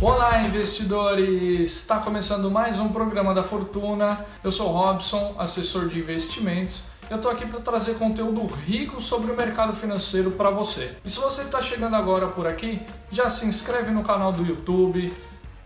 Olá, investidores! Está começando mais um programa da Fortuna. Eu sou Robson, assessor de investimentos. Eu estou aqui para trazer conteúdo rico sobre o mercado financeiro para você. E se você está chegando agora por aqui, já se inscreve no canal do YouTube,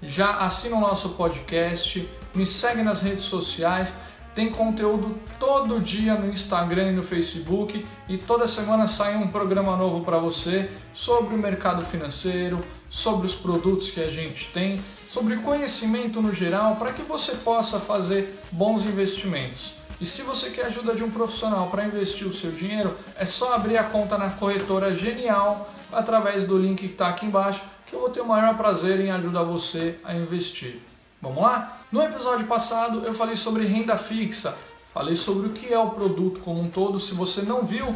já assina o nosso podcast, me segue nas redes sociais tem conteúdo todo dia no Instagram e no Facebook e toda semana sai um programa novo para você sobre o mercado financeiro, sobre os produtos que a gente tem, sobre conhecimento no geral para que você possa fazer bons investimentos. E se você quer ajuda de um profissional para investir o seu dinheiro, é só abrir a conta na corretora Genial através do link que está aqui embaixo, que eu vou ter o maior prazer em ajudar você a investir. Vamos lá? No episódio passado eu falei sobre renda fixa, falei sobre o que é o produto como um todo. Se você não viu,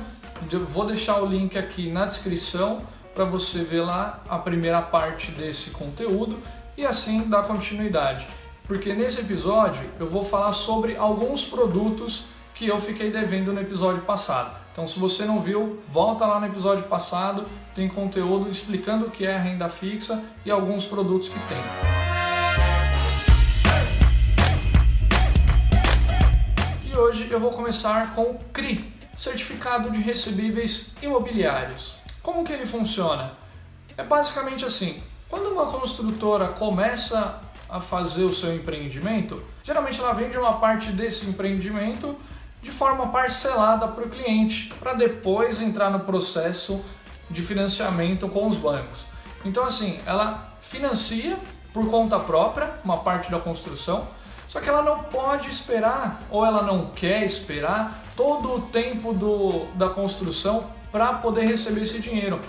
vou deixar o link aqui na descrição para você ver lá a primeira parte desse conteúdo e assim dar continuidade. Porque nesse episódio eu vou falar sobre alguns produtos que eu fiquei devendo no episódio passado. Então, se você não viu, volta lá no episódio passado, tem conteúdo explicando o que é renda fixa e alguns produtos que tem. Hoje eu vou começar com o CRI, Certificado de Recebíveis Imobiliários. Como que ele funciona? É basicamente assim, quando uma construtora começa a fazer o seu empreendimento, geralmente ela vende uma parte desse empreendimento de forma parcelada para o cliente, para depois entrar no processo de financiamento com os bancos. Então assim, ela financia por conta própria uma parte da construção, só que ela não pode esperar, ou ela não quer esperar, todo o tempo do, da construção para poder receber esse dinheiro.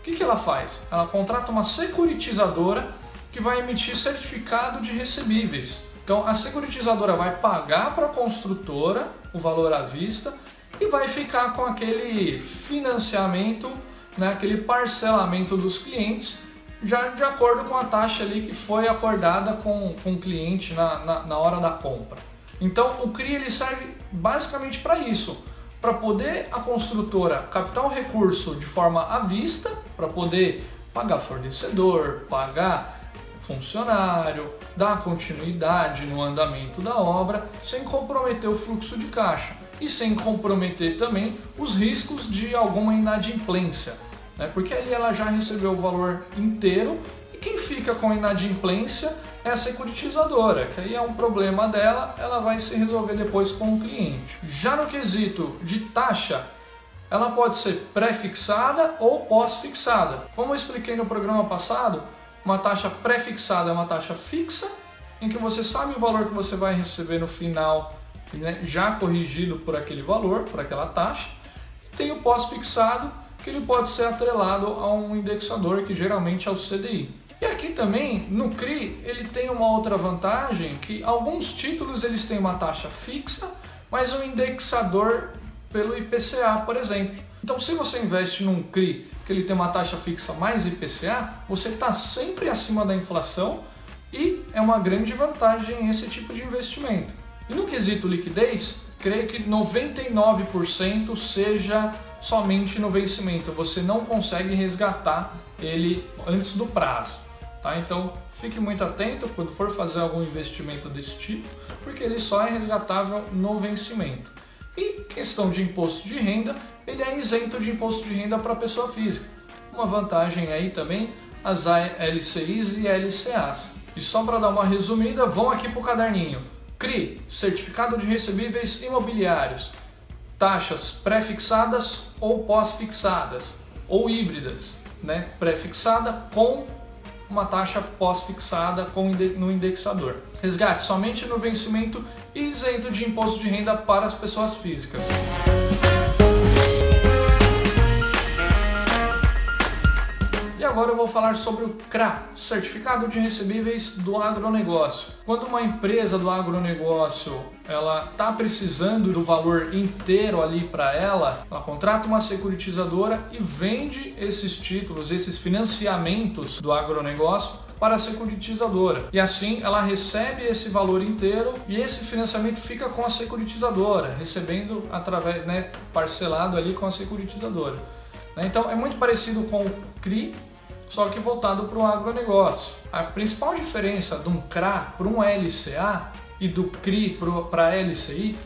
O que, que ela faz? Ela contrata uma securitizadora que vai emitir certificado de recebíveis. Então a securitizadora vai pagar para a construtora o valor à vista e vai ficar com aquele financiamento, né, aquele parcelamento dos clientes já de acordo com a taxa ali que foi acordada com, com o cliente na, na, na hora da compra. Então o CRI ele serve basicamente para isso, para poder a construtora captar o recurso de forma à vista, para poder pagar fornecedor, pagar funcionário, dar continuidade no andamento da obra, sem comprometer o fluxo de caixa e sem comprometer também os riscos de alguma inadimplência né? porque ali ela já recebeu o valor inteiro e quem fica com a inadimplência é a securitizadora, que aí é um problema dela, ela vai se resolver depois com o cliente. Já no quesito de taxa, ela pode ser pré-fixada ou pós-fixada. Como eu expliquei no programa passado, uma taxa pré-fixada é uma taxa fixa, em que você sabe o valor que você vai receber no final, né, já corrigido por aquele valor, por aquela taxa. E tem o pós-fixado, que ele pode ser atrelado a um indexador que geralmente é o CDI. E aqui também no CRI ele tem uma outra vantagem que alguns títulos eles têm uma taxa fixa, mas um indexador pelo IPCA, por exemplo. Então se você investe num CRI que ele tem uma taxa fixa mais IPCA, você está sempre acima da inflação e é uma grande vantagem esse tipo de investimento. E no quesito liquidez, creio que 99% seja somente no vencimento. Você não consegue resgatar ele antes do prazo. Tá? Então fique muito atento quando for fazer algum investimento desse tipo, porque ele só é resgatável no vencimento. E questão de imposto de renda, ele é isento de imposto de renda para pessoa física. Uma vantagem aí também as LCIs e LCAs. E só para dar uma resumida, vão aqui para o caderninho. CRI, Certificado de Recebíveis Imobiliários taxas pré-fixadas ou pós-fixadas, ou híbridas, né? pré-fixada com uma taxa pós-fixada no indexador. Resgate somente no vencimento e isento de imposto de renda para as pessoas físicas. Agora eu vou falar sobre o CRA, Certificado de Recebíveis do Agronegócio. Quando uma empresa do agronegócio ela está precisando do valor inteiro ali para ela, ela contrata uma securitizadora e vende esses títulos, esses financiamentos do agronegócio para a securitizadora. E assim ela recebe esse valor inteiro e esse financiamento fica com a securitizadora, recebendo através, né, parcelado ali com a securitizadora. Né? Então é muito parecido com o CRI, só que voltado para o agronegócio. A principal diferença de um CRA para um LCA e do CRI para LCI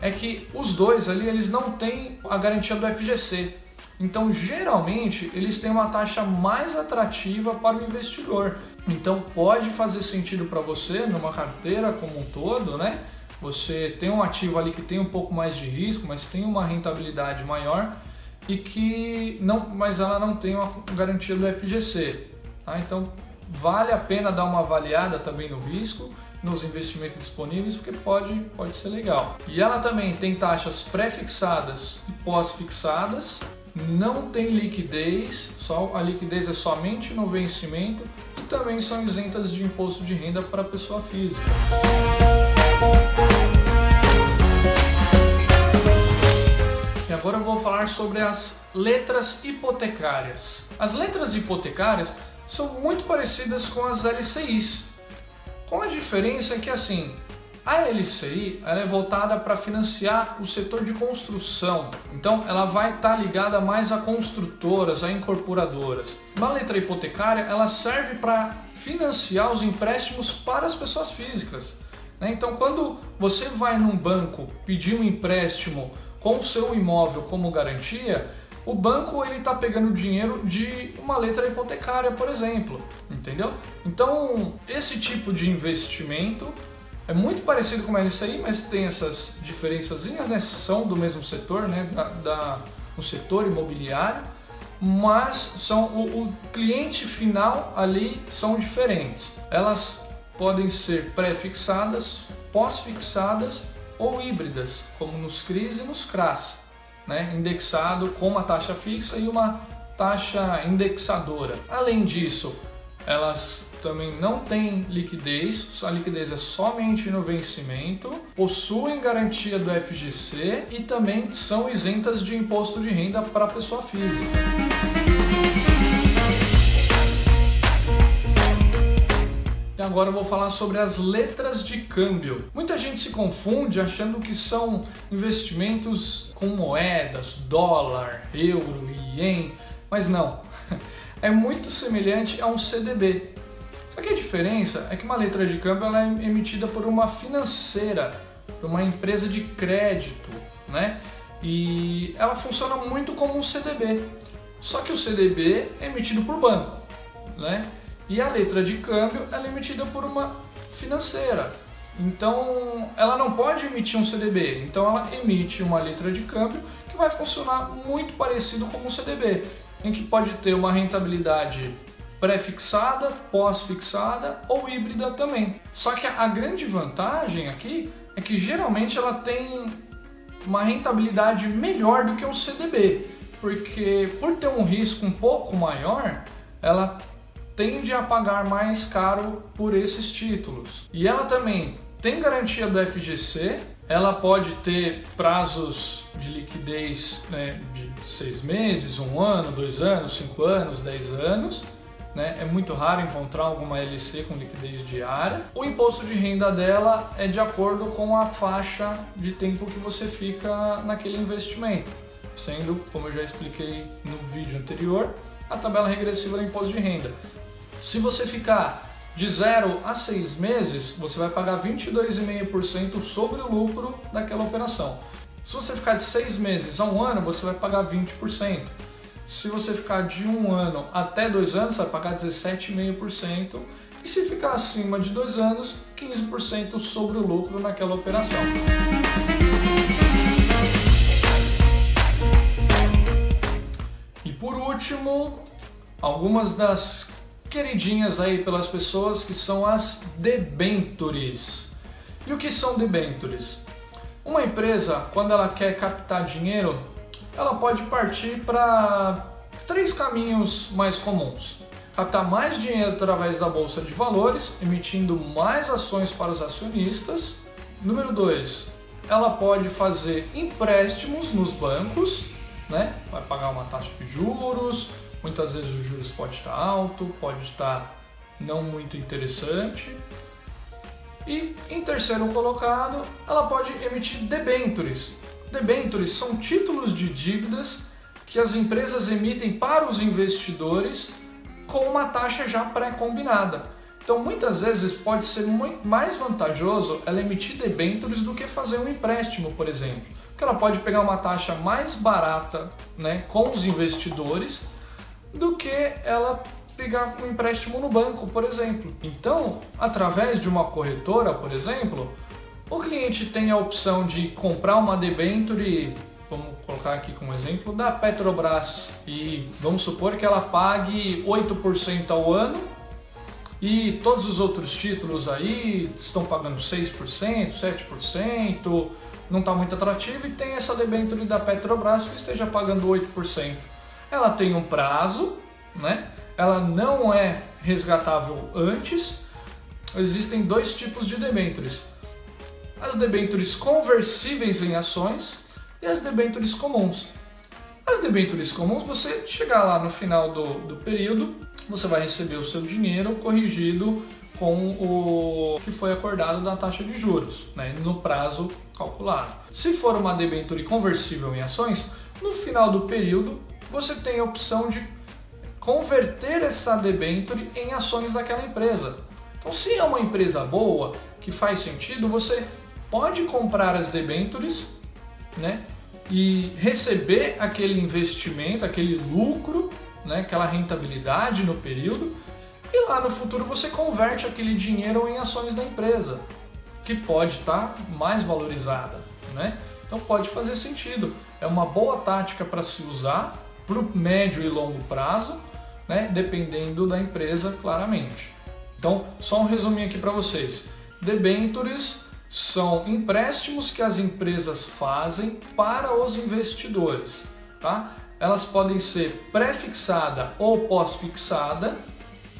é que os dois ali eles não têm a garantia do FGC. Então, geralmente, eles têm uma taxa mais atrativa para o investidor. Então, pode fazer sentido para você numa carteira como um todo, né? Você tem um ativo ali que tem um pouco mais de risco, mas tem uma rentabilidade maior e que não, mas ela não tem uma garantia do FGC. Tá? Então, vale a pena dar uma avaliada também no risco nos investimentos disponíveis, porque pode, pode ser legal. E ela também tem taxas pré-fixadas e pós-fixadas, não tem liquidez, só a liquidez é somente no vencimento e também são isentas de imposto de renda para pessoa física. Vou falar sobre as letras hipotecárias. As letras hipotecárias são muito parecidas com as LCIs, com a diferença que assim, a LCI ela é voltada para financiar o setor de construção, então ela vai estar tá ligada mais a construtoras, a incorporadoras. Na letra hipotecária, ela serve para financiar os empréstimos para as pessoas físicas. Né? Então, quando você vai num banco pedir um empréstimo com o seu imóvel como garantia, o banco ele está pegando dinheiro de uma letra hipotecária, por exemplo, entendeu? Então esse tipo de investimento é muito parecido com a LCI, mas tem essas diferençazinhas, né? São do mesmo setor, né? Da, da no setor imobiliário, mas são o, o cliente final ali são diferentes. Elas podem ser pré-fixadas, pós-fixadas ou híbridas, como nos CRIs e nos CRAS né, indexado com uma taxa fixa e uma taxa indexadora. Além disso, elas também não têm liquidez, a liquidez é somente no vencimento, possuem garantia do FGC e também são isentas de imposto de renda para pessoa física. Agora eu vou falar sobre as letras de câmbio. Muita gente se confunde achando que são investimentos com moedas, dólar, euro, ien, mas não. É muito semelhante a um CDB. Só que a diferença é que uma letra de câmbio ela é emitida por uma financeira, por uma empresa de crédito, né? E ela funciona muito como um CDB. Só que o CDB é emitido por banco, né? E a letra de câmbio ela é emitida por uma financeira. Então, ela não pode emitir um CDB. Então, ela emite uma letra de câmbio que vai funcionar muito parecido com um CDB, em que pode ter uma rentabilidade pré-fixada, pós-fixada ou híbrida também. Só que a grande vantagem aqui é que geralmente ela tem uma rentabilidade melhor do que um CDB, porque por ter um risco um pouco maior, ela tende a pagar mais caro por esses títulos. E ela também tem garantia do FGC, ela pode ter prazos de liquidez né, de seis meses, um ano, dois anos, cinco anos, dez anos. Né? É muito raro encontrar alguma LC com liquidez diária. O imposto de renda dela é de acordo com a faixa de tempo que você fica naquele investimento, sendo, como eu já expliquei no vídeo anterior, a tabela regressiva do imposto de renda. Se você ficar de 0 a 6 meses, você vai pagar 22,5% sobre o lucro daquela operação. Se você ficar de 6 meses a um ano, você vai pagar 20%. Se você ficar de um ano até dois anos, você vai pagar 17,5%. E se ficar acima de dois anos, 15% sobre o lucro naquela operação. E por último, algumas das queridinhas aí pelas pessoas que são as debentures. E o que são debentures? Uma empresa, quando ela quer captar dinheiro, ela pode partir para três caminhos mais comuns. Captar mais dinheiro através da bolsa de valores, emitindo mais ações para os acionistas. Número dois, ela pode fazer empréstimos nos bancos, né? Vai pagar uma taxa de juros, Muitas vezes o juros pode estar alto, pode estar não muito interessante. E em terceiro colocado, ela pode emitir debentures. Debentures são títulos de dívidas que as empresas emitem para os investidores com uma taxa já pré-combinada. Então, muitas vezes pode ser muito mais vantajoso ela emitir debêntures do que fazer um empréstimo, por exemplo. Porque ela pode pegar uma taxa mais barata né, com os investidores do que ela pegar um empréstimo no banco, por exemplo. Então, através de uma corretora, por exemplo, o cliente tem a opção de comprar uma debenture, vamos colocar aqui como exemplo, da Petrobras e vamos supor que ela pague 8% ao ano e todos os outros títulos aí estão pagando 6%, 7%, não está muito atrativo e tem essa debenture da Petrobras que esteja pagando 8%. Ela tem um prazo, né? ela não é resgatável antes. Existem dois tipos de debêntures: as debêntures conversíveis em ações e as debêntures comuns. As debêntures comuns, você chegar lá no final do, do período, você vai receber o seu dinheiro corrigido com o que foi acordado da taxa de juros, né, no prazo calculado. Se for uma debenture conversível em ações, no final do período você tem a opção de converter essa debenture em ações daquela empresa. Então, se é uma empresa boa, que faz sentido, você pode comprar as debentures, né? E receber aquele investimento, aquele lucro, né? Aquela rentabilidade no período. E lá no futuro você converte aquele dinheiro em ações da empresa, que pode estar tá mais valorizada, né? Então pode fazer sentido. É uma boa tática para se usar para o médio e longo prazo né? dependendo da empresa, claramente. Então, só um resuminho aqui para vocês. Debentures são empréstimos que as empresas fazem para os investidores. Tá? Elas podem ser pré-fixada ou pós-fixada,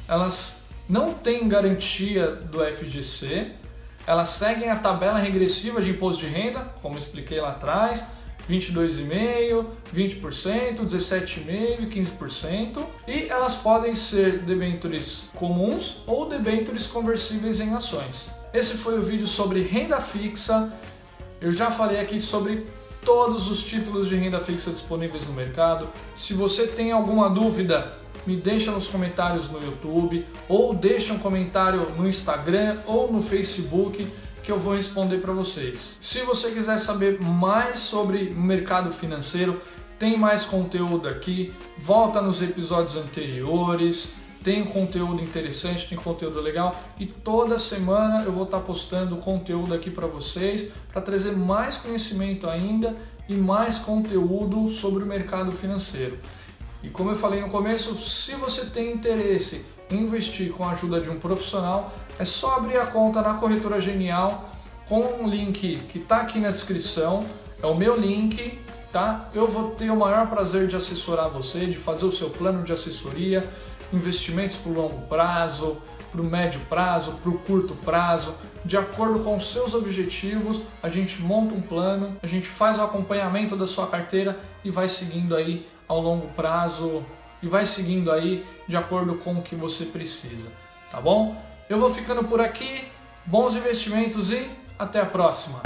elas não têm garantia do FGC, elas seguem a tabela regressiva de imposto de renda, como expliquei lá atrás, 22,5%, 20%, 17,5% e 15%. E elas podem ser debêntures comuns ou debêntures conversíveis em ações. Esse foi o vídeo sobre renda fixa. Eu já falei aqui sobre todos os títulos de renda fixa disponíveis no mercado. Se você tem alguma dúvida, me deixa nos comentários no YouTube ou deixa um comentário no Instagram ou no Facebook que eu vou responder para vocês. Se você quiser saber mais sobre mercado financeiro, tem mais conteúdo aqui, volta nos episódios anteriores, tem conteúdo interessante, tem conteúdo legal e toda semana eu vou estar postando conteúdo aqui para vocês para trazer mais conhecimento ainda e mais conteúdo sobre o mercado financeiro. E como eu falei no começo, se você tem interesse em investir com a ajuda de um profissional, é só abrir a conta na Corretora Genial com um link que está aqui na descrição. É o meu link, tá? Eu vou ter o maior prazer de assessorar você, de fazer o seu plano de assessoria, investimentos para o longo prazo, para o médio prazo, para o curto prazo, de acordo com os seus objetivos, a gente monta um plano, a gente faz o acompanhamento da sua carteira e vai seguindo aí ao longo prazo e vai seguindo aí de acordo com o que você precisa, tá bom? Eu vou ficando por aqui, bons investimentos e até a próxima!